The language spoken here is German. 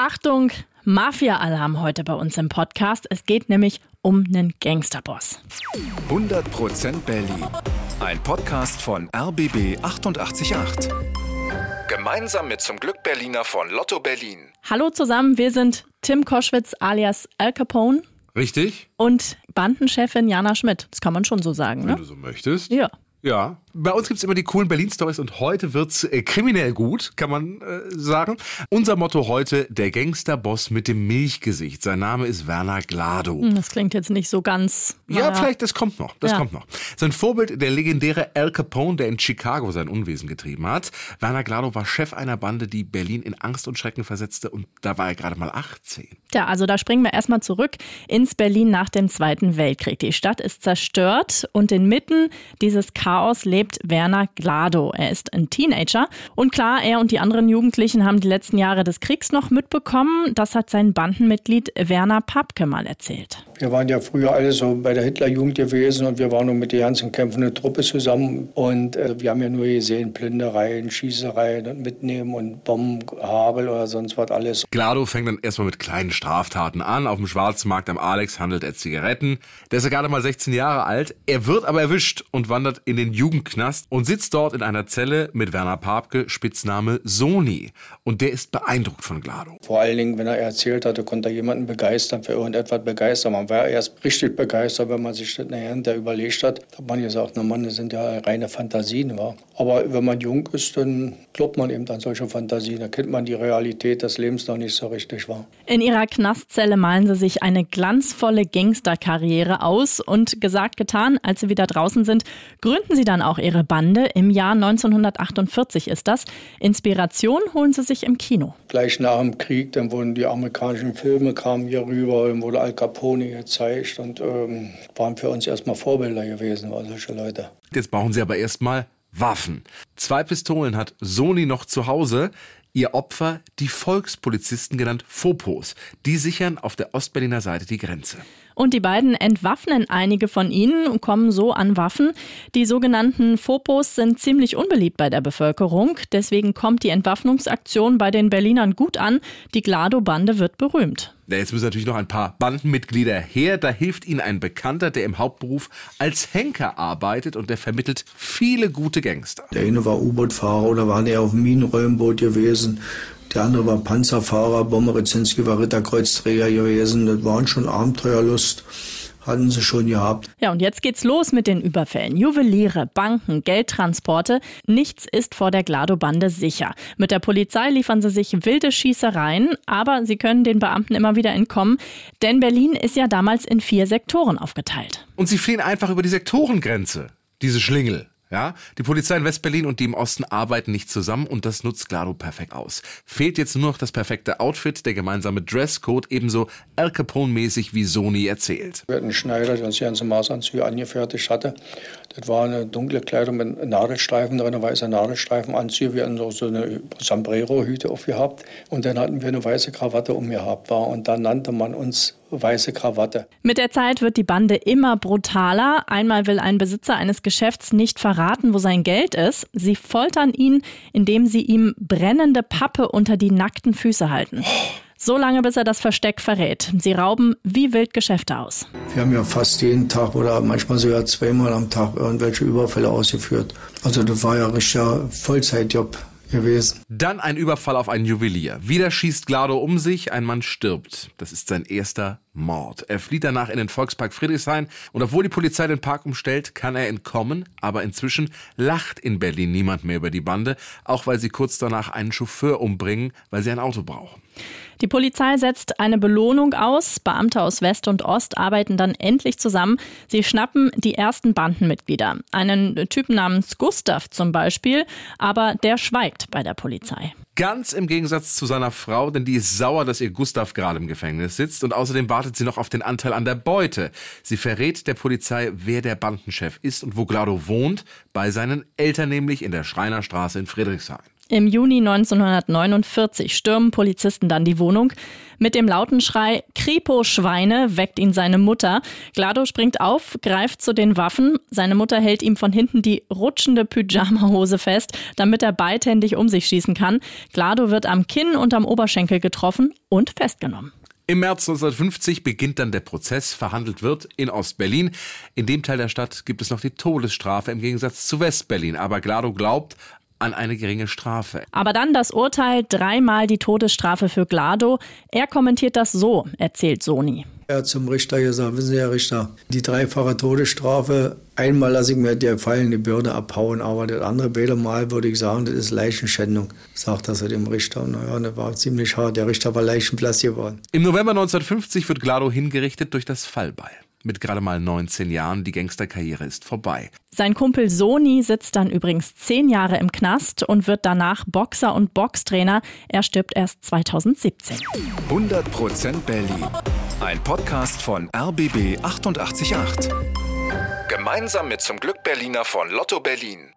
Achtung, Mafia-Alarm heute bei uns im Podcast. Es geht nämlich um einen Gangsterboss. 100% Berlin. Ein Podcast von RBB 888. Gemeinsam mit zum Glück Berliner von Lotto Berlin. Hallo zusammen, wir sind Tim Koschwitz alias Al Capone Richtig? und Bandenchefin Jana Schmidt. Das kann man schon so sagen, Wenn ne? du so möchtest. Ja. Ja. Bei uns gibt's immer die coolen Berlin-Stories und heute wird's äh, kriminell gut, kann man äh, sagen. Unser Motto heute, der Gangsterboss mit dem Milchgesicht. Sein Name ist Werner Glado. Hm, Das klingt jetzt nicht so ganz. Ja, naja. vielleicht, das kommt noch. Das Ja. kommt noch. Sein Vorbild, der legendäre Al Capone, der in Chicago sein Unwesen getrieben hat. Werner Glado war Chef einer Bande, die Berlin in Angst und Schrecken versetzte und da war er gerade mal 18. Ja, also da springen wir erstmal zurück ins Berlin nach dem Zweiten Weltkrieg. Die Stadt ist zerstört und inmitten dieses Chaos lebt Werner Glado. Er ist ein Teenager und klar, er und die anderen Jugendlichen haben die letzten Jahre des Kriegs noch mitbekommen. Das hat sein Bandenmitglied Werner Papke mal erzählt. Wir waren ja früher alle so bei der Hitlerjugend gewesen und wir waren nur mit der ganzen kämpfenden Truppe zusammen. Und äh, wir haben ja nur gesehen, Plündereien, Schießereien und Mitnehmen und Bomben, Habel oder sonst was alles. Glado fängt dann erstmal mit kleinen Straftaten an. Auf dem Schwarzmarkt am Alex handelt er Zigaretten. Der ist ja gerade mal 16 Jahre alt. Er wird aber erwischt und wandert in den Jugendknast und sitzt dort in einer Zelle mit Werner Papke, Spitzname Soni. Und der ist beeindruckt von Glado. Vor allen Dingen, wenn er erzählt hatte, konnte er jemanden begeistern, für irgendetwas begeistern. Man war erst richtig begeistert, wenn man sich das nachher überlegt hat. Da hat man gesagt, na Mann, das sind ja reine Fantasien. Wa? Aber wenn man jung ist, dann glaubt man eben an solche Fantasien. Da kennt man die Realität des Lebens noch nicht so richtig. Wa? In ihrer Knastzelle malen sie sich eine glanzvolle Gangsterkarriere aus und gesagt, getan, als sie wieder draußen sind, gründen sie dann auch ihre Bande. Im Jahr 1948 ist das. Inspiration holen sie sich im Kino. Gleich nach dem Krieg, dann wurden die amerikanischen Filme kamen hier rüber, dann wurde Al Capone gezeigt und ähm, waren für uns erstmal Vorbilder gewesen, solche Leute. Jetzt brauchen sie aber erstmal Waffen. Zwei Pistolen hat Soni noch zu Hause. Ihr Opfer, die Volkspolizisten genannt Fopos. Die sichern auf der Ostberliner Seite die Grenze. Und die beiden entwaffnen einige von ihnen und kommen so an Waffen. Die sogenannten Fopos sind ziemlich unbeliebt bei der Bevölkerung. Deswegen kommt die Entwaffnungsaktion bei den Berlinern gut an. Die Glado-Bande wird berühmt. Ja, Jetzt müssen natürlich noch ein paar Bandenmitglieder her. Da hilft ihnen ein Bekannter, der im Hauptberuf als Henker arbeitet und der vermittelt viele gute Gangster. Der eine war U-Boot-Fahrer oder war der auf dem Minenräumboot gewesen. Der andere war Panzerfahrer, Bomber-Rezinski war Ritterkreuzträger gewesen. Das waren schon Abenteuerlust, hatten sie schon gehabt. Ja, und jetzt geht's los mit den Überfällen. Juweliere, Banken, Geldtransporte. Nichts ist vor der Glado-Bande sicher. Mit der Polizei liefern sie sich wilde Schießereien, aber sie können den Beamten immer wieder entkommen, denn Berlin ist ja damals in vier Sektoren aufgeteilt. Und sie fliehen einfach über die Sektorengrenze, diese Schlingel. Ja, die Polizei in Westberlin und die im Osten arbeiten nicht zusammen und das nutzt Glado perfekt aus. Fehlt jetzt nur noch das perfekte Outfit, der gemeinsame Dresscode, ebenso Al Capone-mäßig wie Sony erzählt. Wir hatten Schneider, der uns ganze Maßanzüge angefertigt hatte. Das war eine dunkle Kleidung mit Nadelstreifen drin, weiße Nadelstreifenanzüge. Wir hatten so, so eine Sombrero-Hüte aufgehabt und dann hatten wir eine weiße Krawatte umgehabt. War. Und dann nannte man uns weiße Krawatte. Mit der Zeit wird die Bande immer brutaler. Einmal will ein Besitzer eines Geschäfts nicht verraten, wo sein Geld ist. Sie foltern ihn, indem sie ihm brennende Pappe unter die nackten Füße halten. So lange, bis er das Versteck verrät. Sie rauben wie wild Geschäfte aus. Wir haben ja fast jeden Tag oder manchmal sogar zweimal am Tag irgendwelche Überfälle ausgeführt. Also das war ja richtiger Vollzeitjob gewesen. Dann ein Überfall auf einen Juwelier. Wieder schießt Glado um sich, ein Mann stirbt. Das ist sein erster Mord. Er flieht danach in den Volkspark Friedrichshain und obwohl die Polizei den Park umstellt, kann er entkommen, aber inzwischen lacht in Berlin niemand mehr über die Bande, auch weil sie kurz danach einen Chauffeur umbringen, weil sie ein Auto brauchen. Die Polizei setzt eine Belohnung aus. Beamte aus West und Ost arbeiten dann endlich zusammen. Sie schnappen die ersten Bandenmitglieder. Einen Typen namens Gustav zum Beispiel, aber der schweigt bei der Polizei. Ganz im Gegensatz zu seiner Frau, denn die ist sauer, dass ihr Gustav gerade im Gefängnis sitzt und außerdem wartet sie noch auf den Anteil an der Beute. Sie verrät der Polizei, wer der Bandenchef ist und wo Glado wohnt, bei seinen Eltern nämlich in der Schreinerstraße in Friedrichshain. Im Juni 1949 stürmen Polizisten dann die Wohnung. Mit dem lauten Schrei Kripo-Schweine weckt ihn seine Mutter. Glado springt auf, greift zu den Waffen. Seine Mutter hält ihm von hinten die rutschende Pyjamahose fest, damit er beidhändig um sich schießen kann. Glado wird am Kinn und am Oberschenkel getroffen und festgenommen. Im März 1950 beginnt dann der Prozess. Verhandelt wird in Ostberlin. In dem Teil der Stadt gibt es noch die Todesstrafe im Gegensatz zu Westberlin. Aber Glado glaubt an eine geringe Strafe. Aber dann das Urteil, dreimal die Todesstrafe für Glado. Er kommentiert das so, erzählt Sony. Er hat zum Richter gesagt, wissen Sie, Herr Richter, die dreifache Todesstrafe, einmal lasse ich mir die fallende Bürde abhauen, aber das andere beide Mal würde ich sagen, das ist Leichenschändung, sagt er zu dem Richter. Naja, das war ziemlich hart. Der Richter war leichenblass geworden. Im November 1950 wird Glado hingerichtet durch das Fallbeil. Mit gerade mal 19 Jahren, die Gangsterkarriere ist vorbei. Sein Kumpel Soni sitzt dann übrigens zehn Jahre im Knast und wird danach Boxer und Boxtrainer. Er stirbt erst 2017. 100% Berlin. Ein Podcast von RBB 888. Gemeinsam mit zum Glück Berliner von Lotto Berlin.